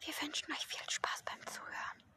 Wir wünschen euch viel Spaß beim Zuhören.